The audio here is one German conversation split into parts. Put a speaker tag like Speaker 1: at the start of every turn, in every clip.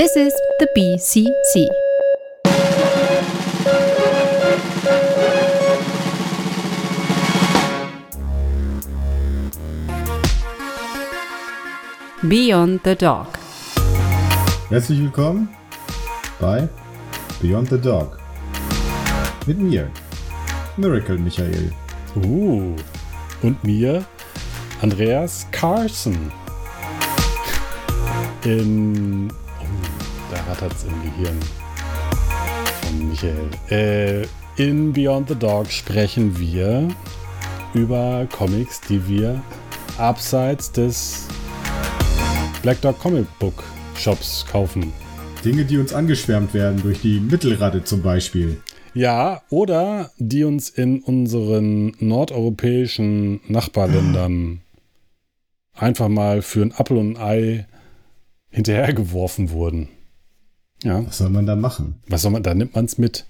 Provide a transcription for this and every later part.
Speaker 1: This is the BCC. Beyond the Dog.
Speaker 2: Herzlich willkommen bei Beyond the Dog. Mit mir, Miracle Michael.
Speaker 3: Uh, und mir, Andreas Carson. In. Da es im Gehirn von Michael. Äh, in Beyond the Dog sprechen wir über Comics, die wir abseits des Black Dog Comic Book Shops kaufen.
Speaker 2: Dinge, die uns angeschwärmt werden durch die Mittelratte zum Beispiel.
Speaker 3: Ja, oder die uns in unseren nordeuropäischen Nachbarländern einfach mal für ein Apfel und ein Ei hinterhergeworfen wurden. Ja.
Speaker 2: Was soll man da machen?
Speaker 3: Was soll man, da nimmt man es mit.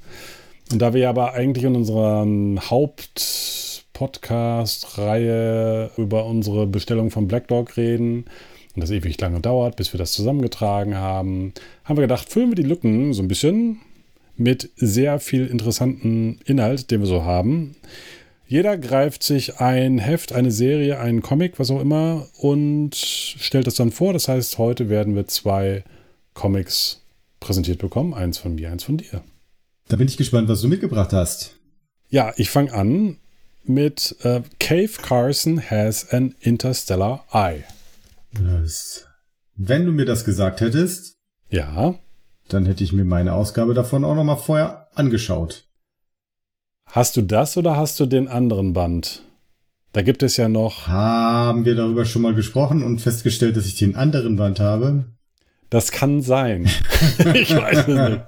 Speaker 3: Und da wir aber eigentlich in unserer Haupt-Podcast-Reihe über unsere Bestellung von Black Dog reden und das ewig lange dauert, bis wir das zusammengetragen haben, haben wir gedacht, füllen wir die Lücken so ein bisschen mit sehr viel interessanten Inhalt, den wir so haben. Jeder greift sich ein Heft, eine Serie, einen Comic, was auch immer, und stellt das dann vor. Das heißt, heute werden wir zwei Comics präsentiert bekommen. Eins von mir, eins von dir.
Speaker 2: Da bin ich gespannt, was du mitgebracht hast.
Speaker 3: Ja, ich fange an mit äh, Cave Carson has an interstellar eye.
Speaker 2: Das, wenn du mir das gesagt hättest,
Speaker 3: Ja.
Speaker 2: dann hätte ich mir meine Ausgabe davon auch noch mal vorher angeschaut.
Speaker 3: Hast du das oder hast du den anderen Band? Da gibt es ja noch.
Speaker 2: Haben wir darüber schon mal gesprochen und festgestellt, dass ich den anderen Band habe?
Speaker 3: Das kann sein. ich weiß es nicht.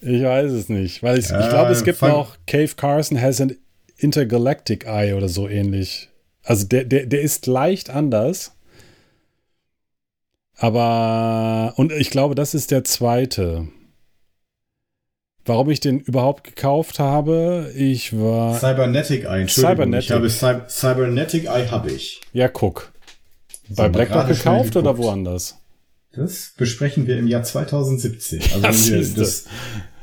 Speaker 3: Ich weiß es nicht. Weil ich, ich
Speaker 2: Ja,
Speaker 3: glaube, es gibt noch Cave Carson has an Intergalactic Eye oder so ähnlich. Also der, der, der ist leicht anders. Aber, und ich glaube, das ist der zweite. Warum ich den überhaupt gekauft habe, ich war.
Speaker 2: Cybernetic Eye, Entschuldigung.
Speaker 3: Cybernetic.
Speaker 2: Ich habe Cy Cybernetic Eye habe ich.
Speaker 3: Ja, guck. Bei Black Dog gekauft oder woanders?
Speaker 2: Das besprechen wir im Jahr 2017. Also
Speaker 3: Ja,
Speaker 2: wenn wir das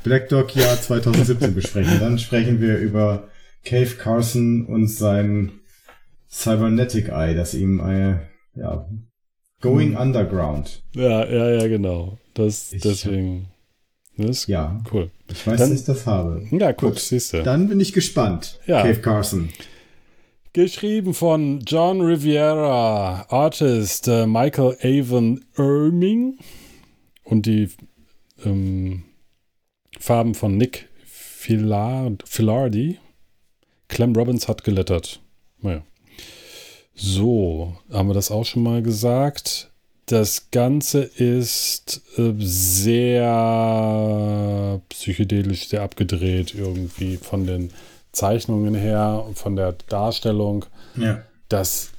Speaker 2: Black Dog Jahr 2017 besprechen, dann sprechen wir über Cave Carson und sein Cybernetic Eye, das ihm äh, ja Going Underground.
Speaker 3: Ja, ja, ja, genau. Das,
Speaker 2: Ich
Speaker 3: deswegen. Das ist
Speaker 2: Ja,
Speaker 3: cool.
Speaker 2: ich weiß,
Speaker 3: Dann-
Speaker 2: dass ich das habe.
Speaker 3: Ja, guck,
Speaker 2: Gut.
Speaker 3: siehst du.
Speaker 2: Dann bin ich gespannt.
Speaker 3: Ja.
Speaker 2: Cave Carson.
Speaker 3: Geschrieben von John Riviera, Artist äh, Michael Avon Irming und die ähm, Farben von Nick Filard, Filardi. Clem Robbins hat gelettert. Naja. So, haben wir das auch schon mal gesagt. Das Ganze ist äh, sehr psychedelisch, sehr abgedreht irgendwie von den Zeichnungen her von der Darstellung.
Speaker 2: Ja.
Speaker 3: Das,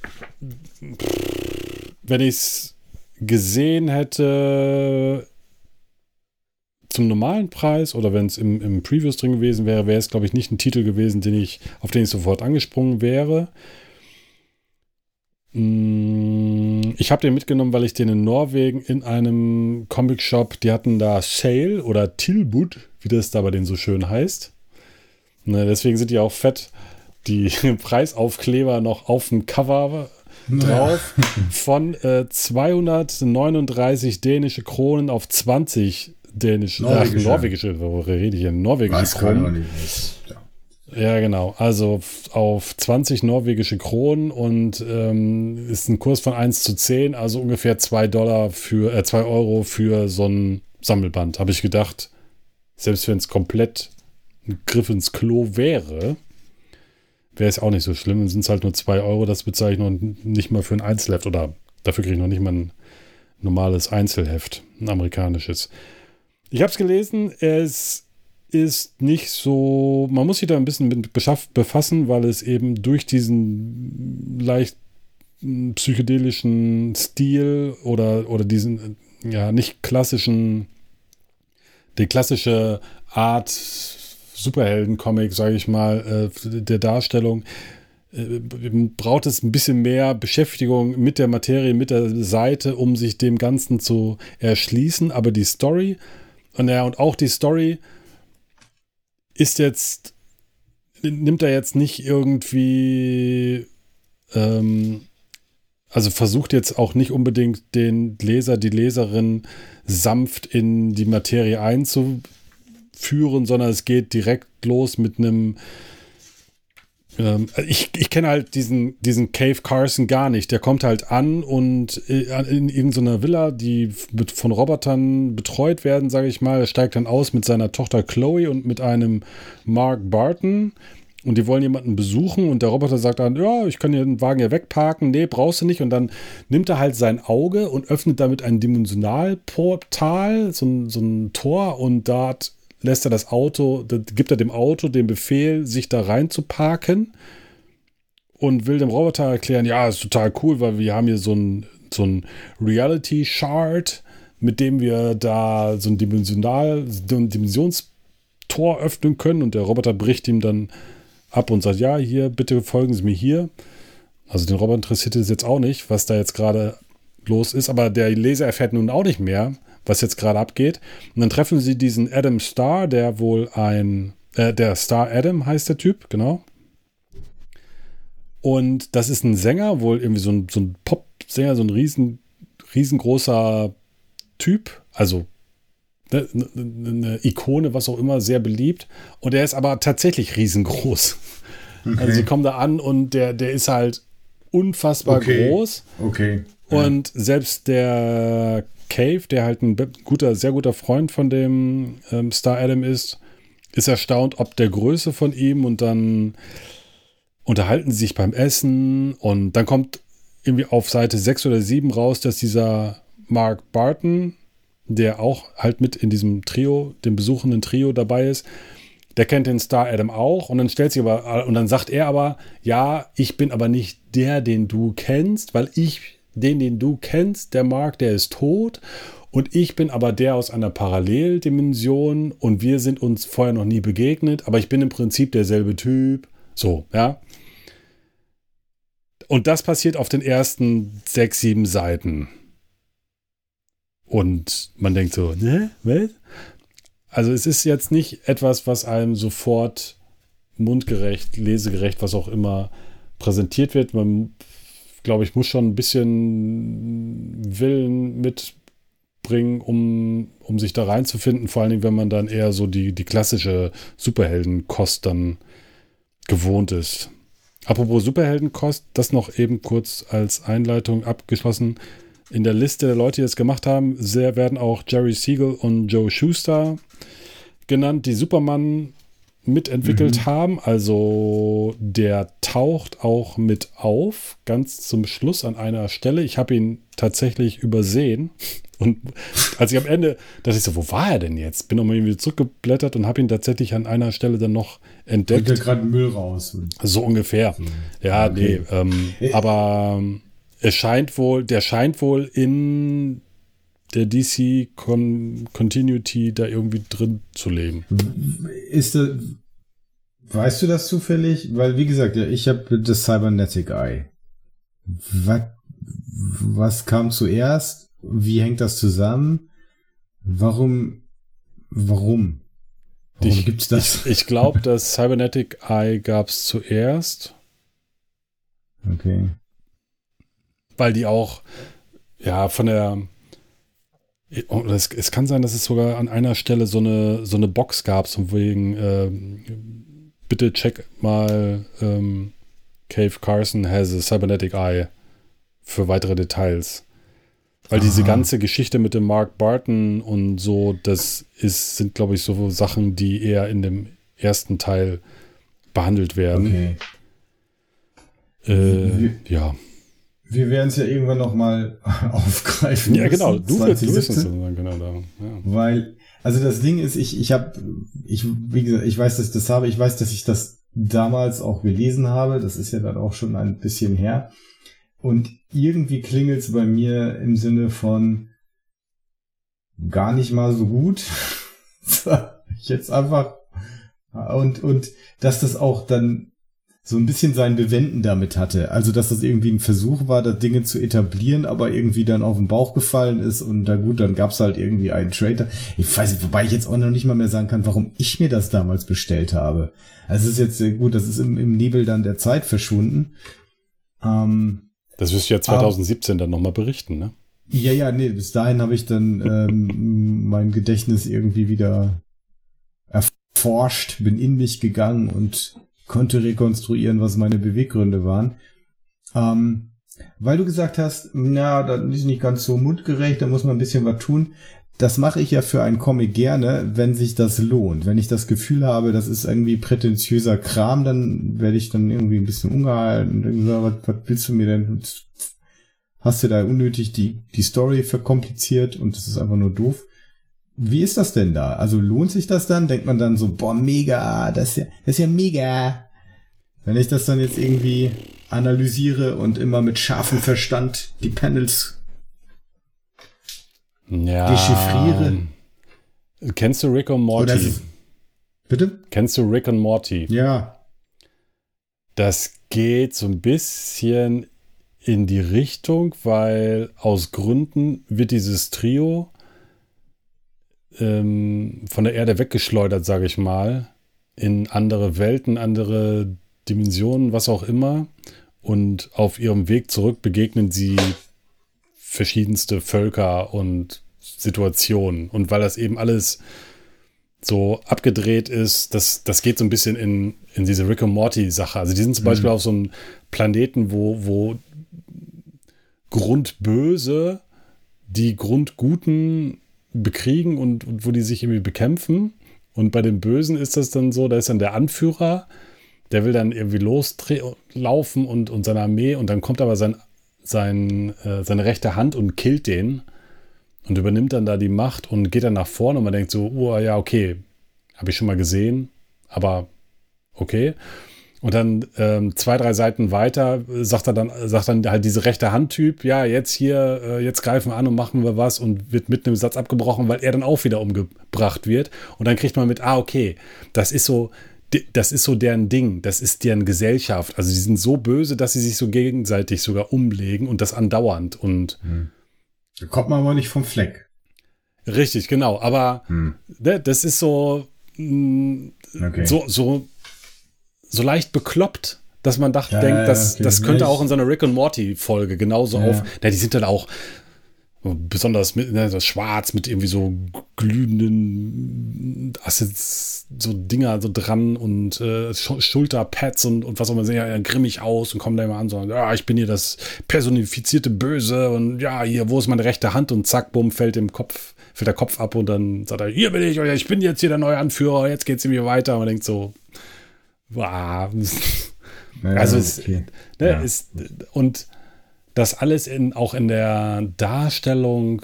Speaker 3: wenn ich es gesehen hätte zum normalen Preis oder wenn es im, im Previews drin gewesen wäre, wäre es, glaube ich, nicht ein Titel gewesen, den ich, auf den ich sofort angesprungen wäre. Mm, Ich habe den mitgenommen, weil ich den in Norwegen in einem Comic-Shop, die hatten da Sale oder Tilbud, wie das da bei denen so schön heißt. Ne, deswegen sind die auch fett, die Preisaufkleber noch auf dem Cover drauf von äh, 239 dänische Kronen auf 20 dänische,
Speaker 2: Norwegische.
Speaker 3: Ach, norwegische, worüber rede ich hier? Norwegische
Speaker 2: Weiß
Speaker 3: Kronen.
Speaker 2: Ja.
Speaker 3: Ja, genau. Also auf 20 norwegische Kronen und ähm, ist ein Kurs von 1 zu 10, also ungefähr 2 Dollar für, äh, 2 Euro für so ein Sammelband. Habe ich gedacht, selbst wenn es komplett ein Griff ins Klo wäre, wäre es auch nicht so schlimm. Dann sind es halt nur 2 Euro, das bezahle ich noch nicht mal für ein Einzelheft oder dafür kriege ich noch nicht mal ein normales Einzelheft, ein amerikanisches. Ich habe es gelesen, es ist nicht so, man muss sich da ein bisschen mit befassen, weil es eben durch diesen leicht mm, psychedelischen Stil oder, oder diesen, ja, nicht klassischen, die klassische Art Superhelden-Comic, sage ich mal, äh, der Darstellung, äh, braucht es ein bisschen mehr Beschäftigung mit der Materie, mit der Seite, um sich dem Ganzen zu erschließen. Aber die Story, und ja, und auch die Story ist jetzt, nimmt er jetzt nicht irgendwie, ähm, also versucht jetzt auch nicht unbedingt den Leser, die Leserin sanft in die Materie einzuführen, sondern es geht direkt los mit einem ähm, ich, ich kenne halt diesen, diesen Cave Carson gar nicht. Der kommt halt an und äh, in irgendeiner Villa, die von Robotern betreut werden, sage ich mal. Er steigt dann aus mit seiner Tochter Chloe und mit einem Mark Barton. Und die wollen jemanden besuchen und der Roboter sagt dann, ja, ich kann den Wagen ja wegparken. Nee, brauchst du nicht. Und dann nimmt er halt sein Auge und öffnet damit ein Dimensionalportal, so so ein Tor und da hat lässt er das Auto, gibt er dem Auto den Befehl, sich da rein zu parken und will dem Roboter erklären, ja, ist total cool, weil wir haben hier so ein, so ein Reality-Shard, mit dem wir da so ein Dimensional, Dimensionstor öffnen können und der Roboter bricht ihm dann ab und sagt, ja, hier, bitte folgen Sie mir hier. Also den Roboter interessiert es jetzt auch nicht, was da jetzt gerade los ist, aber der Leser erfährt nun auch nicht mehr, was jetzt gerade abgeht. Und dann treffen sie diesen Adam Starr, der wohl ein, äh, der Star Adam heißt der Typ, genau. Und das ist ein Sänger, wohl irgendwie so ein, so ein Pop-Sänger, so ein riesen, riesengroßer Typ, also eine, eine, Ikone, was auch immer, sehr beliebt. Und er ist aber tatsächlich riesengroß. Okay. Also sie kommen da an und der, der ist halt unfassbar
Speaker 2: okay.
Speaker 3: groß.
Speaker 2: Okay.
Speaker 3: Und ja. selbst der Cave, der halt ein guter, sehr guter Freund von dem ähm, Star Adam ist, ist erstaunt ob der Größe von ihm und dann unterhalten sie sich beim Essen und dann kommt irgendwie auf Seite 6 oder 7 raus, dass dieser Mark Barton, der auch halt mit in diesem Trio, dem besuchenden Trio dabei ist, der kennt den Star Adam auch und dann stellt sich aber und dann sagt er aber, ja, ich bin aber nicht der, den du kennst, weil ich den, den du kennst, der Mark, der ist tot. Und ich bin aber der aus einer Paralleldimension und wir sind uns vorher noch nie begegnet, aber ich bin im Prinzip derselbe Typ. So, ja. Und das passiert auf den ersten sechs, sieben Seiten. Und man denkt so, ne, was? Also es ist jetzt nicht etwas, was einem sofort mundgerecht, lesegerecht, was auch immer präsentiert wird. Man glaube ich, muss schon ein bisschen Willen mitbringen, um, um sich da reinzufinden. Vor allen Dingen, wenn man dann eher so die, die klassische Superheldenkost dann gewohnt ist. Apropos Superheldenkost, das noch eben kurz als Einleitung abgeschlossen. In der Liste der Leute, die das gemacht haben, sehr werden auch Jerry Siegel und Joe Schuster genannt, die Superman mitentwickelt mhm. haben. Also der taucht auch mit auf, ganz zum Schluss an einer Stelle. Ich habe ihn tatsächlich übersehen. Und als ich am Ende dachte ich so, wo war er denn jetzt? Bin nochmal irgendwie zurückgeblättert und habe ihn tatsächlich an einer Stelle dann noch entdeckt.
Speaker 2: Holt gerade Müll raus.
Speaker 3: So ungefähr. So. Ja, okay. nee. Ähm, äh. aber es scheint wohl, der scheint wohl in der DC Con Continuity da irgendwie drin zu leben.
Speaker 2: Ist das, weißt du das zufällig? Weil, wie gesagt, ich habe das Cybernetic Eye. Was, was kam zuerst? Wie hängt das zusammen? Warum, warum?
Speaker 3: Warum ich, gibt's das? Ich, ich glaube, das Cybernetic Eye gab es zuerst.
Speaker 2: Okay.
Speaker 3: Weil die auch, ja, von der, es, es, kann sein, dass es sogar an einer Stelle so eine, so eine Box gab, so wegen äh, bitte check mal ähm, Cave Carson has a cybernetic eye für weitere Details. Weil Aha. diese ganze Geschichte mit dem Mark Barton und so, das ist, sind, glaube ich, so Sachen, die eher in dem ersten Teil behandelt werden.
Speaker 2: Okay.
Speaker 3: Äh, ja.
Speaker 2: Wir werden es ja irgendwann noch mal aufgreifen.
Speaker 3: Ja, genau. Du, wirst es sagen, genau da. Ja.
Speaker 2: Weil also das Ding ist, ich, ich habe, ich, wie gesagt, ich weiß, dass ich das habe, ich weiß, dass ich das damals auch gelesen habe, das ist ja dann auch schon ein bisschen her. Und irgendwie klingelt es bei mir im Sinne von gar nicht mal so gut. Jetzt einfach und, und dass das auch dann so ein bisschen sein Bewenden damit hatte. Also, dass das irgendwie ein Versuch war, da Dinge zu etablieren, aber irgendwie dann auf den Bauch gefallen ist und da gut, dann gab's halt irgendwie einen Trader. Ich weiß nicht, wobei ich jetzt auch noch nicht mal mehr sagen kann, warum ich mir das damals bestellt habe. Also, es ist jetzt sehr gut, das ist im, im Nebel dann der Zeit verschwunden. Ähm,
Speaker 3: das wirst du ja 2017 ah, dann nochmal berichten, ne?
Speaker 2: Ja, ja, nee, bis dahin habe ich dann ähm, mein Gedächtnis irgendwie wieder erforscht, bin in mich gegangen und konnte rekonstruieren, was meine Beweggründe waren. Ähm, weil du gesagt hast, na, das ist nicht ganz so mundgerecht, da muss man ein bisschen was tun. Das mache ich ja für einen Comic gerne, wenn sich das lohnt. Wenn ich das Gefühl habe, das ist irgendwie prätentiöser Kram, dann werde ich dann irgendwie ein bisschen ungehalten und was, was willst du mir denn? Hast du da unnötig die, die Story verkompliziert und das ist einfach nur doof. Wie ist das denn da? Also lohnt sich das dann? Denkt man dann so, boah, mega, das ist ja, das ist ja mega. Wenn ich das dann jetzt irgendwie analysiere und immer mit scharfem Verstand die Panels
Speaker 3: ja, dechiffriere. Kennst du Rick und Morty? Ist,
Speaker 2: bitte?
Speaker 3: Kennst du Rick und Morty?
Speaker 2: Ja.
Speaker 3: Das geht so ein bisschen in die Richtung, weil aus Gründen wird dieses Trio ähm, von der Erde weggeschleudert, sage ich mal, in andere Welten, andere Dimensionen, was auch immer. Und auf ihrem Weg zurück begegnen sie verschiedenste Völker und Situationen. Und weil das eben alles so abgedreht ist, das, das geht so ein bisschen in, in diese Rick und Morty-Sache. Also die sind zum mhm. Beispiel auf so einem Planeten, wo, wo Grundböse die Grundguten bekriegen und, und wo die sich irgendwie bekämpfen. Und bei den Bösen ist das dann so, da ist dann der Anführer, der will dann irgendwie loslaufen und, und seine Armee und dann kommt aber sein, sein, äh, seine rechte Hand und killt den und übernimmt dann da die Macht und geht dann nach vorne und man denkt so, oh ja, okay, habe ich schon mal gesehen, aber okay. Und dann ähm, zwei, drei Seiten weiter sagt er dann, sagt dann halt diese rechte Handtyp, ja, jetzt hier, äh, jetzt greifen wir an und machen wir was und wird mitten im Satz abgebrochen, weil er dann auch wieder umgebracht wird. Und dann kriegt man mit, ah, okay, das ist so, das ist so deren Ding, das ist deren Gesellschaft. Also sie sind so böse, dass sie sich so gegenseitig sogar umlegen und das andauernd. Und hm.
Speaker 2: da kommt man aber nicht vom Fleck.
Speaker 3: Richtig, genau. Aber hm. ne, das ist so, mh, mm, okay. so, so so leicht bekloppt, dass man dachte, ja, denkt, dass, okay. das könnte auch in so einer Rick und Morty Folge genauso ja. auf. Ja, die sind dann auch besonders mit ne, so schwarz mit irgendwie so glühenden Assets, so Dinger so dran und äh, Schulterpads und, und was auch immer sehen ja grimmig aus und kommen da immer an so ja ich bin hier das personifizierte Böse und ja hier wo ist meine rechte Hand und zack bumm fällt dem Kopf fällt der Kopf ab und dann sagt er hier bin ich ich bin jetzt hier der neue Anführer jetzt geht's irgendwie weiter und man denkt so Wow. Ja, also es okay. ne, ja. ist und das alles in auch in der Darstellung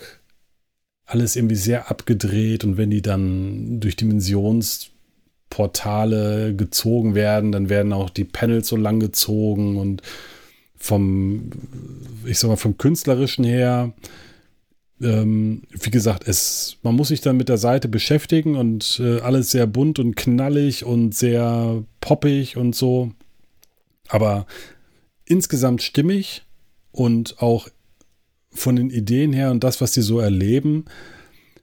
Speaker 3: alles irgendwie sehr abgedreht und wenn die dann durch Dimensionsportale gezogen werden, dann werden auch die Panels so lang gezogen und vom ich sag mal vom künstlerischen her ähm, wie gesagt, es, man muss sich dann mit der Seite beschäftigen und äh, alles sehr bunt und knallig und sehr poppig und so. Aber insgesamt stimmig und auch von den Ideen her und das, was sie so erleben,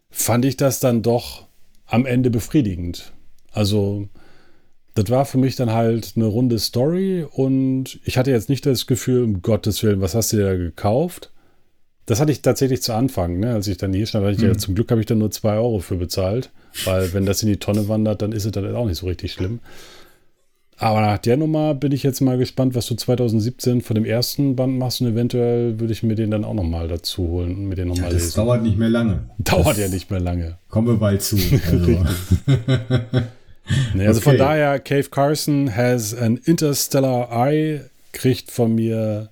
Speaker 3: fand ich das dann doch am Ende befriedigend. Also, das war für mich dann halt eine runde Story und ich hatte jetzt nicht das Gefühl, um Gottes Willen, was hast du dir da gekauft? Das hatte ich tatsächlich zu Anfang, ne? als ich dann hier stand, ich, mhm. ja, zum Glück habe ich dann nur zwei Euro für bezahlt, weil wenn das in die Tonne wandert, dann ist es dann auch nicht so richtig schlimm. Aber nach der Nummer bin ich jetzt mal gespannt, was du 2017 von dem ersten Band machst und eventuell würde ich mir den dann auch nochmal dazu holen und mir den nochmal ja,
Speaker 2: lesen. Das dauert nicht mehr lange.
Speaker 3: Dauert das ja nicht mehr lange.
Speaker 2: Kommen wir bald zu. Also.
Speaker 3: nee, also okay. von daher, Cave Carson has an interstellar eye, kriegt von mir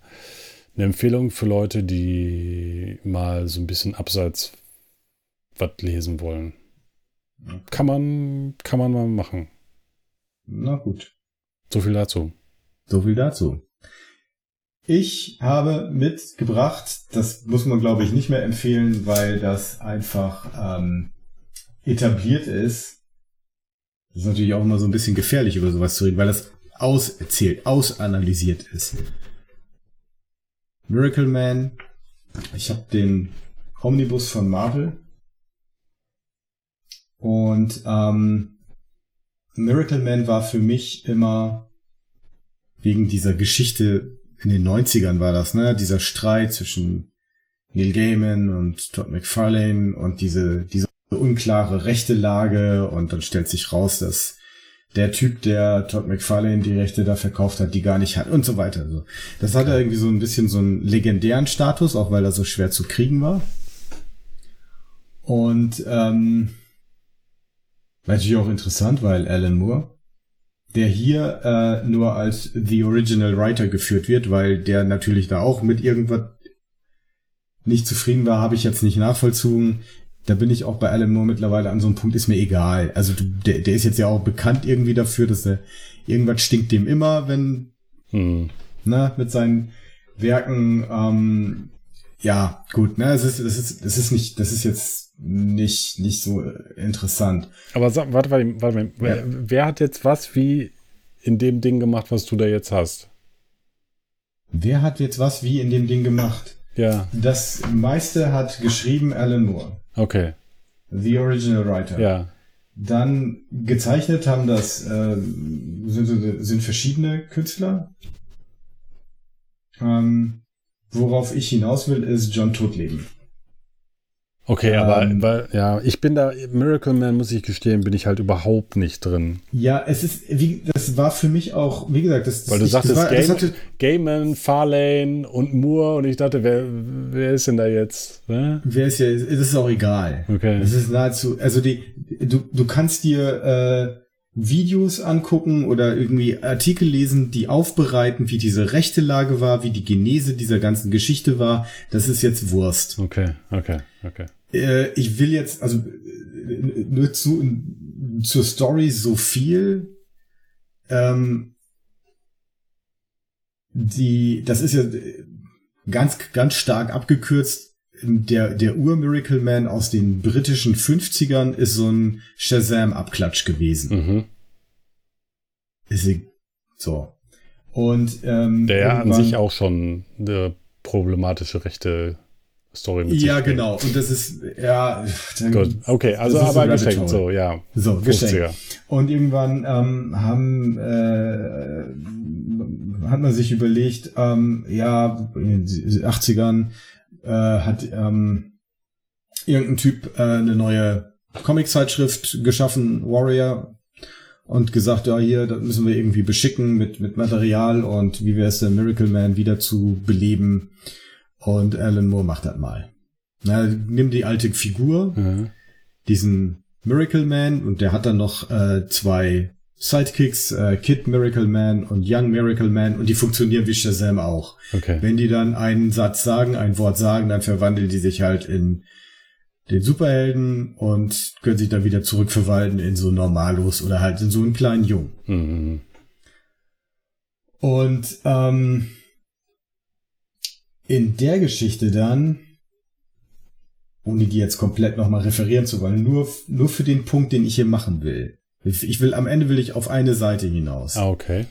Speaker 3: eine Empfehlung für Leute, die mal so ein bisschen abseits was lesen wollen. Okay. Kann man, kann man mal machen.
Speaker 2: Na gut.
Speaker 3: So viel dazu.
Speaker 2: So viel dazu. Ich habe mitgebracht, das muss man glaube ich nicht mehr empfehlen, weil das einfach ähm, etabliert ist. Das ist natürlich auch immer so ein bisschen gefährlich, über sowas zu reden, weil das auserzählt, ausanalysiert ist. Miracle Man, ich habe den Omnibus von Marvel und ähm, Miracle Man war für mich immer wegen dieser Geschichte in den 90ern war das, ne? Dieser Streit zwischen Neil Gaiman und Todd McFarlane und diese, diese unklare rechte Lage und dann stellt sich raus, dass der Typ, der Todd McFarlane die Rechte da verkauft hat, die gar nicht hat und so weiter. Also, das hatte irgendwie so ein bisschen so einen legendären Status, auch weil er so schwer zu kriegen war. Und ähm, natürlich auch interessant, weil Alan Moore, der hier äh, nur als The Original Writer geführt wird, weil der natürlich da auch mit irgendwas nicht zufrieden war, habe ich jetzt nicht nachvollzogen. Da bin ich auch bei Alan Moore mittlerweile an so einem Punkt, ist mir egal. Also der, der ist jetzt ja auch bekannt irgendwie dafür, dass er irgendwas stinkt dem immer, wenn, hm. ne, mit seinen Werken, ähm, ja, gut, ne, es ist, es ist, es ist nicht, das ist jetzt nicht, nicht so interessant.
Speaker 3: Aber sag, warte, warte, warte, wer, wer hat jetzt was wie in dem Ding gemacht, was du da jetzt hast?
Speaker 2: Wer hat jetzt was wie in dem Ding gemacht?
Speaker 3: Ja.
Speaker 2: Das meiste hat geschrieben Alan Moore.
Speaker 3: Okay.
Speaker 2: The Original Writer.
Speaker 3: Ja.
Speaker 2: Dann gezeichnet haben das äh, sind, sind verschiedene Künstler. Ähm, worauf ich hinaus will, ist John Todleben.
Speaker 3: Okay, aber ähm, weil, ja, ich bin da, Miracle Man, muss ich gestehen, bin ich halt überhaupt nicht drin.
Speaker 2: Ja, es ist, wie, das war für mich auch, wie gesagt, das
Speaker 3: Weil du
Speaker 2: ich,
Speaker 3: sagtest,
Speaker 2: das war,
Speaker 3: Game,
Speaker 2: das hatte,
Speaker 3: Gaiman, Farlane und Moore und ich dachte, wer, wer ist denn da jetzt? Ne?
Speaker 2: Wer ist ja, das ist auch egal.
Speaker 3: Okay.
Speaker 2: Das ist nahezu, also die, du, du kannst dir, äh, Videos angucken oder irgendwie Artikel lesen, die aufbereiten, wie diese rechte Lage war, wie die Genese dieser ganzen Geschichte war. Das ist jetzt Wurst.
Speaker 3: Okay, okay, okay.
Speaker 2: Äh, ich will jetzt, also nur zu, zur Story so viel. Ähm, die, das ist ja ganz, ganz stark abgekürzt. Der, der Ur-Miracle Man aus den britischen 50ern ist so ein Shazam-Abklatsch gewesen.
Speaker 3: Mhm.
Speaker 2: Ist so. Und ähm,
Speaker 3: der ja an sich auch schon eine problematische rechte Story
Speaker 2: mit Ja, genau. Und das ist, ja.
Speaker 3: Gut, okay, also aber geschenkt, so, ja.
Speaker 2: So, geschenkt. Und irgendwann ähm, haben, äh, hat man sich überlegt, ähm, ja, in den 80ern äh, hat ähm, irgendein Typ äh, eine neue Comic-Zeitschrift geschaffen, Warrior, und gesagt, ja, hier, das müssen wir irgendwie beschicken mit, mit Material und wie wäre es denn, Miracle Man wieder zu beleben. Und Alan Moore macht das mal. Na, nimm die alte Figur, mhm. diesen Miracle Man, und der hat dann noch äh, zwei Sidekicks, äh, Kid Miracle Man und Young Miracle Man, und die funktionieren wie Shazam auch.
Speaker 3: Okay.
Speaker 2: Wenn die dann einen Satz sagen, ein Wort sagen, dann verwandeln die sich halt in den Superhelden und können sich dann wieder zurückverwalten in so Normalos oder halt in so einen kleinen Jungen.
Speaker 3: Mhm.
Speaker 2: Und ähm, in der Geschichte dann, ohne die jetzt komplett nochmal referieren zu wollen, nur, nur für den Punkt, den ich hier machen will. Ich will, am Ende will ich auf eine Seite hinaus.
Speaker 3: Ah, okay.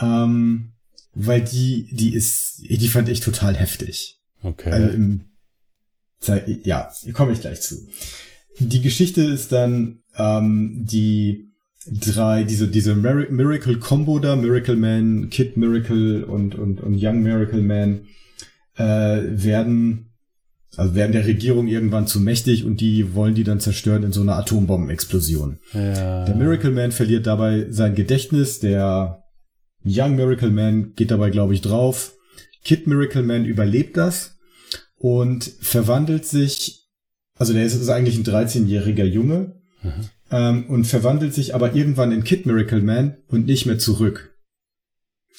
Speaker 2: Ähm, weil die, die ist, die fand ich total heftig.
Speaker 3: Okay.
Speaker 2: Also im, ja, komme ich gleich zu. Die Geschichte ist dann, ähm, die drei, diese, diese Miracle Combo da, Miracle Man, Kid Miracle und, und, und Young Miracle Man, äh, werden, also werden der Regierung irgendwann zu mächtig und die wollen die dann zerstören in so einer Atombombenexplosion.
Speaker 3: Ja.
Speaker 2: Der Miracle Man verliert dabei sein Gedächtnis, der Young Miracle Man geht dabei, glaube ich, drauf. Kid Miracle Man überlebt das und verwandelt sich, also der ist, ist eigentlich ein 13-jähriger Junge, mhm. ähm, und verwandelt sich aber irgendwann in Kid Miracle Man und nicht mehr zurück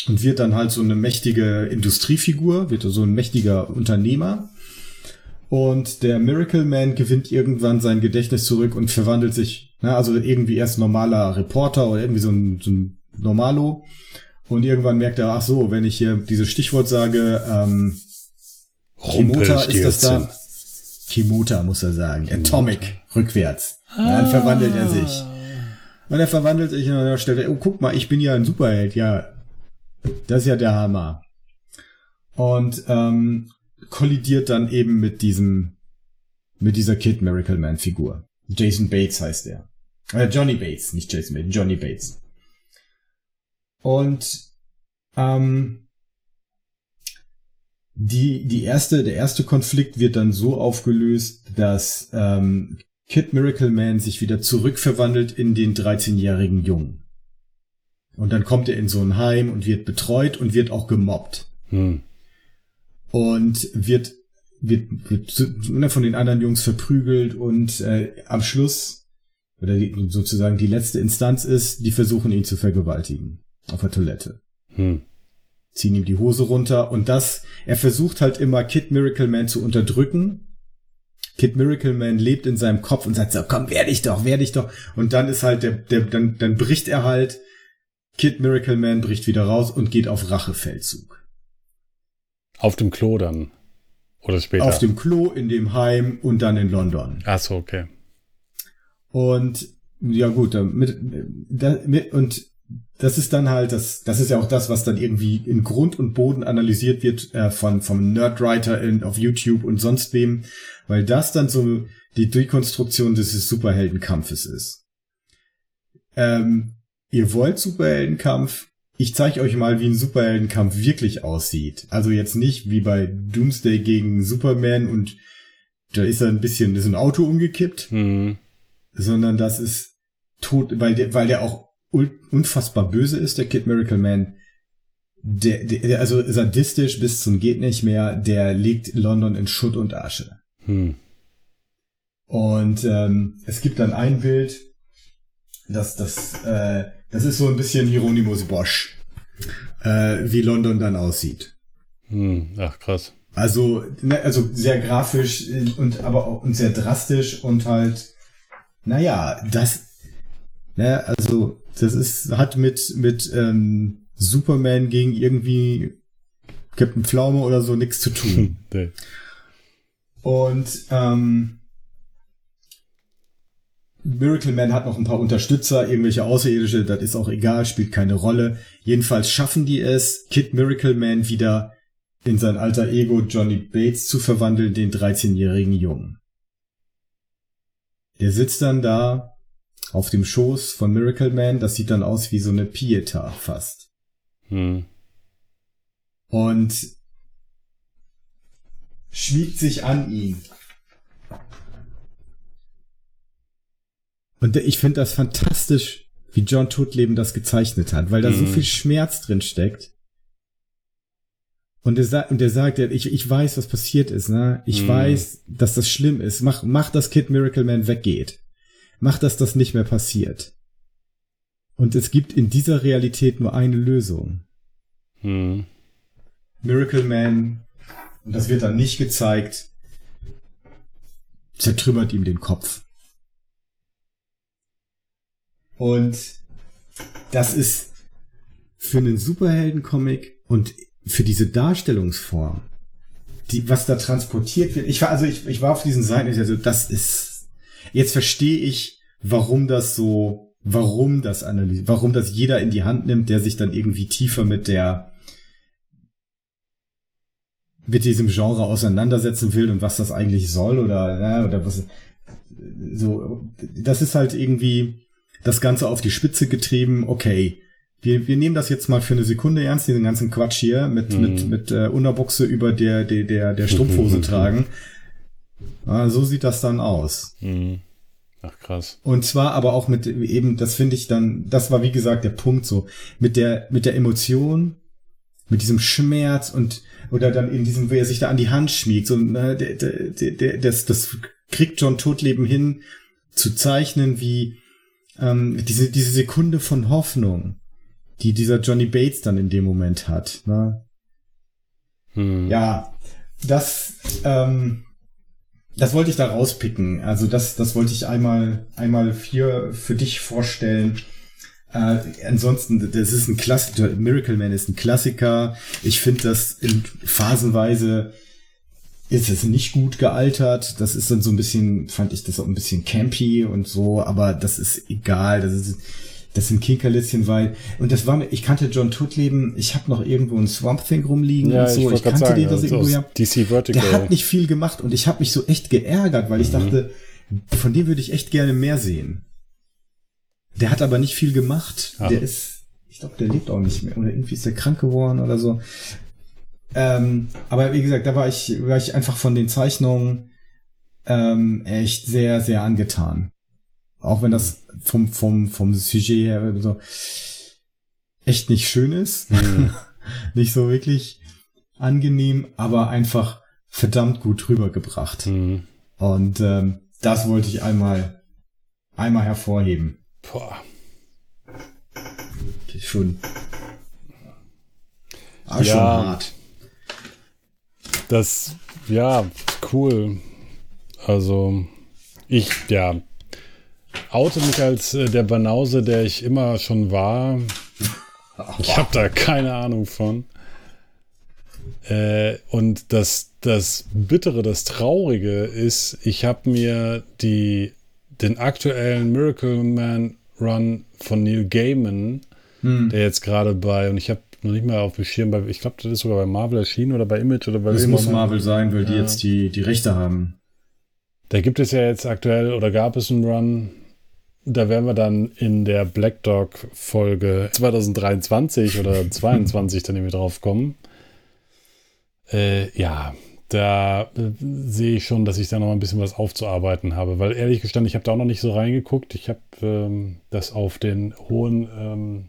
Speaker 2: und wird dann halt so eine mächtige Industriefigur, wird so ein mächtiger Unternehmer. Und der Miracle Man gewinnt irgendwann sein Gedächtnis zurück und verwandelt sich, na, also irgendwie erst normaler Reporter oder irgendwie so ein, so ein Normalo. Und irgendwann merkt er, ach so, wenn ich hier dieses Stichwort sage, ähm, Kimota ist das da. Kimota muss er sagen. Kimota. Atomic, rückwärts. Ah. Dann verwandelt er sich. Und er verwandelt sich und dann stellt er, oh, guck mal, ich bin ja ein Superheld. Ja, das ist ja der Hammer. Und ähm, kollidiert dann eben mit diesem, mit dieser Kid Miracle Man Figur. Jason Bates heißt er. Äh, Johnny Bates, nicht Jason Bates, Johnny Bates. Und ähm, die, die erste, der erste Konflikt wird dann so aufgelöst, dass ähm, Kid Miracle Man sich wieder zurückverwandelt in den 13-jährigen Jungen. Und dann kommt er in so ein Heim und wird betreut und wird auch gemobbt.
Speaker 3: Hm.
Speaker 2: Und wird, wird, wird ne, von den anderen Jungs verprügelt und äh, am Schluss, oder die, sozusagen die letzte Instanz ist, die versuchen ihn zu vergewaltigen. Auf der Toilette.
Speaker 3: Hm.
Speaker 2: Ziehen ihm die Hose runter und das, er versucht halt immer Kid Miracle Man zu unterdrücken. Kid Miracle Man lebt in seinem Kopf und sagt so, komm, werde ich doch, werde ich doch. Und dann ist halt der, der, dann, dann bricht er halt, Kid Miracle Man bricht wieder raus und geht auf Rachefeldzug.
Speaker 3: Auf dem Klo dann. Oder später.
Speaker 2: Auf dem Klo, in dem Heim und dann in London.
Speaker 3: Ach so, okay.
Speaker 2: Und ja gut, damit, damit, und das ist dann halt, das, das ist ja auch das, was dann irgendwie in Grund und Boden analysiert wird äh, von vom Nerdwriter in, auf YouTube und sonst wem, weil das dann so die Dekonstruktion dieses Superheldenkampfes ist. Ähm, ihr wollt Superheldenkampf? Ich zeige euch mal, wie ein Superheldenkampf wirklich aussieht. Also jetzt nicht wie bei Doomsday gegen Superman und da ist er ein bisschen, ist ein Auto umgekippt,
Speaker 3: Hm.
Speaker 2: sondern das ist tot, weil der, weil der auch unfassbar böse ist, der Kid Miracle Man. Der, der, also sadistisch bis zum geht nicht mehr, der legt London in Schutt und Asche.
Speaker 3: Hm.
Speaker 2: Und ähm, es gibt dann ein Bild, das, das, äh, das ist so ein bisschen Hieronymus Bosch, äh, wie London dann aussieht.
Speaker 3: Hm. Ach, krass.
Speaker 2: Also, ne, also sehr grafisch und aber auch und sehr drastisch und halt, naja, das, ne, also das ist, hat mit, mit ähm, Superman gegen irgendwie Captain Pflaume oder so nichts zu tun.
Speaker 3: Nee.
Speaker 2: Und ähm, Miracle Man hat noch ein paar Unterstützer, irgendwelche Außerirdische, das ist auch egal, spielt keine Rolle. Jedenfalls schaffen die es, Kid Miracle Man wieder in sein alter Ego Johnny Bates zu verwandeln, den 13-jährigen Jungen. Der sitzt dann da auf dem Schoß von Miracle Man, das sieht dann aus wie so eine Pieta fast.
Speaker 3: Hm.
Speaker 2: Und schmiegt sich an ihn. Und ich finde das fantastisch, wie John Todleben das gezeichnet hat, weil da so
Speaker 3: Mhm.
Speaker 2: viel Schmerz drin steckt. Und er sagt, und er sagt, ich, ich weiß, was passiert ist, ne? Ich
Speaker 3: Mhm.
Speaker 2: weiß, dass das schlimm ist. Mach, mach, dass Kid Miracle Man weggeht. Mach, dass das nicht mehr passiert. Und es gibt in dieser Realität nur eine Lösung.
Speaker 3: Hm.
Speaker 2: Miracle Man, und das wird dann nicht gezeigt, zertrümmert ihm den Kopf. Und das ist für einen Superhelden-Comic und für diese Darstellungsform, die, was da transportiert wird. Ich war, also ich, ich war auf diesen Seiten, also, das ist, jetzt verstehe ich, warum das so, warum das analysiert, warum das jeder in die Hand nimmt, der sich dann irgendwie tiefer mit der, mit diesem Genre auseinandersetzen will und was das eigentlich soll oder, oder was, so, das ist halt irgendwie das Ganze auf die Spitze getrieben, okay. Wir, wir nehmen das jetzt mal für eine Sekunde ernst, diesen ganzen Quatsch hier mit,
Speaker 3: Mhm.
Speaker 2: mit, mit äh, Unterbuchse über der, der, der, der Strumpfhose tragen. Ah, so sieht das dann aus.
Speaker 3: Hm. Ach, krass.
Speaker 2: Und zwar aber auch mit eben, das finde ich dann, das war wie gesagt der Punkt so, mit der, mit der Emotion, mit diesem Schmerz und, oder dann in diesem, wie er sich da an die Hand schmiegt, so, ne, der, der, der, der, das, das kriegt John Todleben hin, zu zeichnen, wie, ähm, diese, diese Sekunde von Hoffnung, die dieser Johnny Bates dann in dem Moment hat, ne?
Speaker 3: Hm.
Speaker 2: Ja, das, ähm, das wollte ich da rauspicken. Also das, das wollte ich einmal, einmal hier für dich vorstellen. Äh, ansonsten, das ist ein Klassiker. Miracle Man ist ein Klassiker. Ich finde das in phasenweise ist es nicht gut gealtert. Das ist dann so ein bisschen, fand ich das auch ein bisschen campy und so, aber das ist egal. Das ist, das sind Kinkerlitzchen, weil, und das war mir, ich kannte John Tudleben, ich habe noch irgendwo ein Swamp Thing rumliegen
Speaker 3: Ja,
Speaker 2: und so,
Speaker 3: ich
Speaker 2: ich, kannte
Speaker 3: sagen,
Speaker 2: den das
Speaker 3: also
Speaker 2: irgendwo, ja.
Speaker 3: DC Vertical.
Speaker 2: Der hat nicht viel gemacht und ich habe mich so echt geärgert, weil ich
Speaker 3: Mhm.
Speaker 2: dachte, von dem würde ich echt gerne mehr sehen. Der hat aber nicht viel gemacht.
Speaker 3: Ach.
Speaker 2: Der ist, ich glaube, der lebt auch nicht mehr oder irgendwie ist der krank geworden oder so. Ähm, aber wie gesagt, da war ich, war ich einfach von den Zeichnungen ähm, echt sehr, sehr angetan. Auch wenn das vom, vom, vom Sujet her so echt nicht schön ist.
Speaker 3: Mhm.
Speaker 2: nicht so wirklich angenehm, aber einfach verdammt gut rübergebracht.
Speaker 3: Mhm.
Speaker 2: Und ähm, das wollte ich einmal, einmal hervorheben.
Speaker 3: Boah.
Speaker 2: Schon, ah,
Speaker 3: Ja.
Speaker 2: schon hart.
Speaker 3: Das, ja, cool. Also, ich, ja, oute mich als äh, der Banause, der ich immer schon war. Ich habe da keine Ahnung von. Äh, und das, das Bittere, das Traurige ist, ich habe mir die, den aktuellen Miracle Man Run von Neil Gaiman,
Speaker 2: Hm.
Speaker 3: der jetzt gerade bei, und ich habe noch nicht mal auf dem Schirm, bei, ich glaube, das ist sogar bei Marvel erschienen oder bei Image oder bei
Speaker 2: Das muss. Marvel sein, weil die
Speaker 3: Ja.
Speaker 2: jetzt die, die Rechte haben.
Speaker 3: Da gibt es ja jetzt aktuell oder gab es einen Run. Da werden wir dann in der Black Dog Folge 2023 oder 22 dann irgendwie drauf kommen. Äh, ja, da äh, sehe ich schon, dass ich da noch ein bisschen was aufzuarbeiten habe, weil ehrlich gestanden, ich habe da auch noch nicht so reingeguckt. Ich habe ähm, das auf den hohen ähm,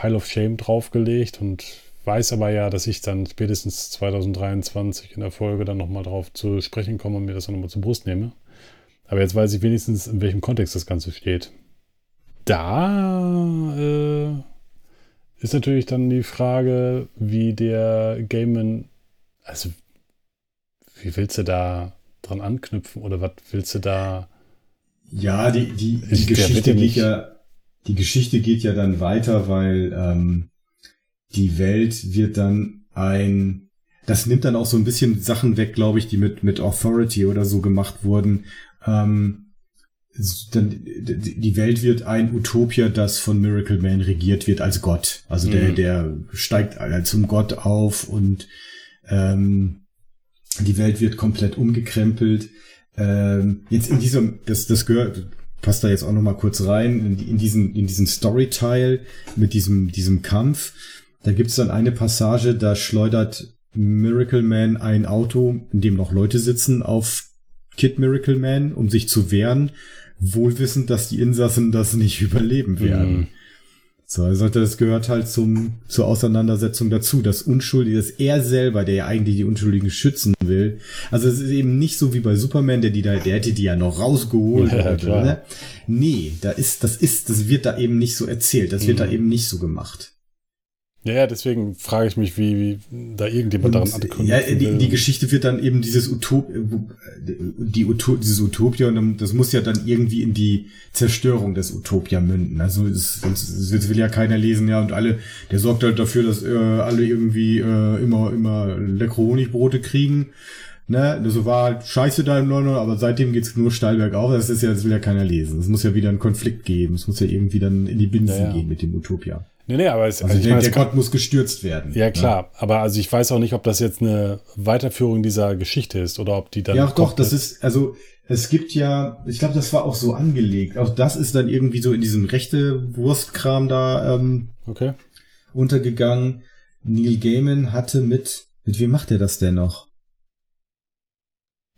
Speaker 3: Pile of Shame draufgelegt und weiß aber ja, dass ich dann spätestens 2023 in der Folge dann nochmal drauf zu sprechen komme und mir das dann nochmal zur Brust nehme. Aber jetzt weiß ich wenigstens, in welchem Kontext das Ganze steht. Da äh, ist natürlich dann die Frage, wie der Gaiman, also wie willst du da dran anknüpfen oder was willst du da?
Speaker 2: Ja, die, die, die Geschichte geht
Speaker 3: nicht-
Speaker 2: ja, die Geschichte geht ja dann weiter, weil ähm, die Welt wird dann ein, das nimmt dann auch so ein bisschen Sachen weg, glaube ich, die mit mit Authority oder so gemacht wurden. Ähm, dann, die die Welt wird ein Utopia, das von Miracle Man regiert wird als Gott. Also der,
Speaker 3: Mhm.
Speaker 2: der steigt zum Gott auf und ähm, die Welt wird komplett umgekrempelt. Ähm, jetzt in diesem, das, das gehört, passt da jetzt auch noch mal kurz rein, in, in diesen, in diesen Storyteil mit diesem, diesem Kampf. Da gibt's dann eine Passage, da schleudert Miracle Man ein Auto, in dem noch Leute sitzen, auf Kid Miracle Man, um sich zu wehren, wohlwissend, dass die Insassen das nicht überleben werden.
Speaker 3: Mhm.
Speaker 2: So, also das gehört halt zum, zur Auseinandersetzung dazu. Das Unschuldige, dass er selber, der ja eigentlich die Unschuldigen schützen will. Also es ist eben nicht so wie bei Superman, der die da, der hätte die ja noch rausgeholt.
Speaker 3: Ja,
Speaker 2: oder, ne? Nee, da ist, das ist, das wird da eben nicht so erzählt. Das wird
Speaker 3: Mhm.
Speaker 2: da eben nicht so gemacht.
Speaker 3: Ja, ja, deswegen frage ich mich, wie, wie da irgendjemand daran
Speaker 2: Und,
Speaker 3: anknüpfen
Speaker 2: ja, die, die Geschichte wird dann eben dieses Utop, äh, die Uto, dieses Utopia und dann- das muss ja dann irgendwie in die Zerstörung des Utopia münden. Also es, sonst es will ja keiner lesen, ja, und alle, der sorgt halt dafür, dass äh, alle irgendwie äh, immer, immer leckere Honigbrote kriegen. Ne, das war halt scheiße da in London, aber seitdem geht's nur steil bergauf. Das ist ja, das will ja keiner lesen. Es muss ja wieder einen Konflikt geben. Es muss ja irgendwie dann in die Binsen
Speaker 3: Ja, ja.
Speaker 2: gehen mit dem Utopia.
Speaker 3: Nee, nee, aber es,
Speaker 2: Also,
Speaker 3: also ich
Speaker 2: der,
Speaker 3: meine,
Speaker 2: der Gott muss gestürzt werden.
Speaker 3: ja klar, aber also ich weiß auch nicht, ob das jetzt eine Weiterführung dieser Geschichte ist oder ob die dann
Speaker 2: Ja, doch, das ist, also es gibt ja, ich glaube, das war auch so angelegt. Auch das ist dann irgendwie so in diesem rechte Wurstkram da ähm,
Speaker 3: okay.
Speaker 2: untergegangen. Neil Gaiman hatte mit, mit wem macht er das denn noch?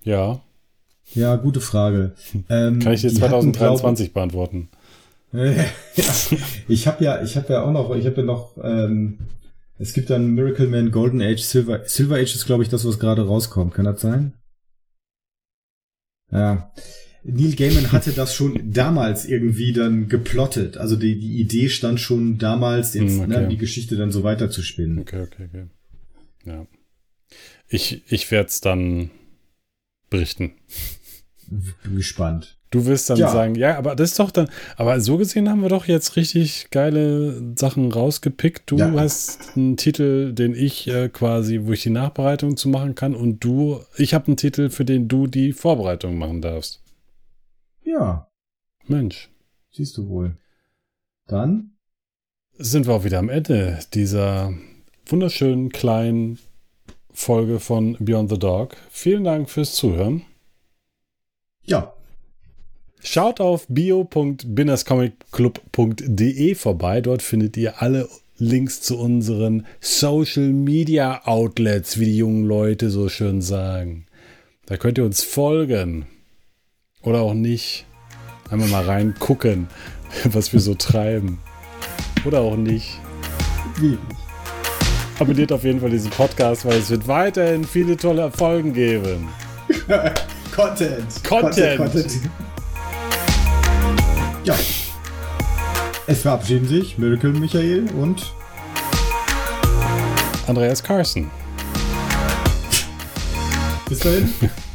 Speaker 3: Ja,
Speaker 2: Ja, gute Frage. Ähm,
Speaker 3: kann ich jetzt
Speaker 2: die hatten,
Speaker 3: 2023 beantworten.
Speaker 2: ja, ich habe ja, ich habe ja auch noch, ich habe ja noch, ähm, es gibt dann Miracle Man Golden Age, Silver, Silver Age ist glaube ich das, was gerade rauskommt. Kann das sein? Ja. Neil Gaiman hatte das schon damals irgendwie dann geplottet. Also die, die Idee stand schon damals, jetzt
Speaker 3: Hm, okay.
Speaker 2: ne, die Geschichte dann so weiter zu spinnen.
Speaker 3: Okay, okay, okay. Ja. Ich, ich werde es dann berichten.
Speaker 2: Bin gespannt.
Speaker 3: Du wirst dann
Speaker 2: Ja.
Speaker 3: sagen, ja, aber das ist doch dann, aber so gesehen haben wir doch jetzt richtig geile Sachen rausgepickt. Du
Speaker 2: Ja.
Speaker 3: hast einen Titel, den ich äh, quasi, wo ich die Nachbereitung zu machen kann und du, ich habe einen Titel, für den du die Vorbereitung machen darfst.
Speaker 2: Ja,
Speaker 3: Mensch,
Speaker 2: siehst du wohl. Dann,
Speaker 3: sind wir auch wieder am Ende dieser wunderschönen kleinen Folge von Beyond the Dog. Vielen Dank fürs Zuhören.
Speaker 2: ja,
Speaker 3: Schaut auf bio.binnerscomicclub.de vorbei. Dort findet ihr alle Links zu unseren Social Media Outlets, wie die jungen Leute so schön sagen. Da könnt ihr uns folgen. Oder auch nicht. Einmal mal reingucken, was wir so treiben. Oder auch nicht. Abonniert auf jeden Fall diesen Podcast, weil es wird weiterhin viele tolle Folgen geben.
Speaker 2: Content.
Speaker 3: Content.
Speaker 2: Ja. Es verabschieden sich Miracle Michael und
Speaker 3: Andreas Carson.
Speaker 2: bis dahin.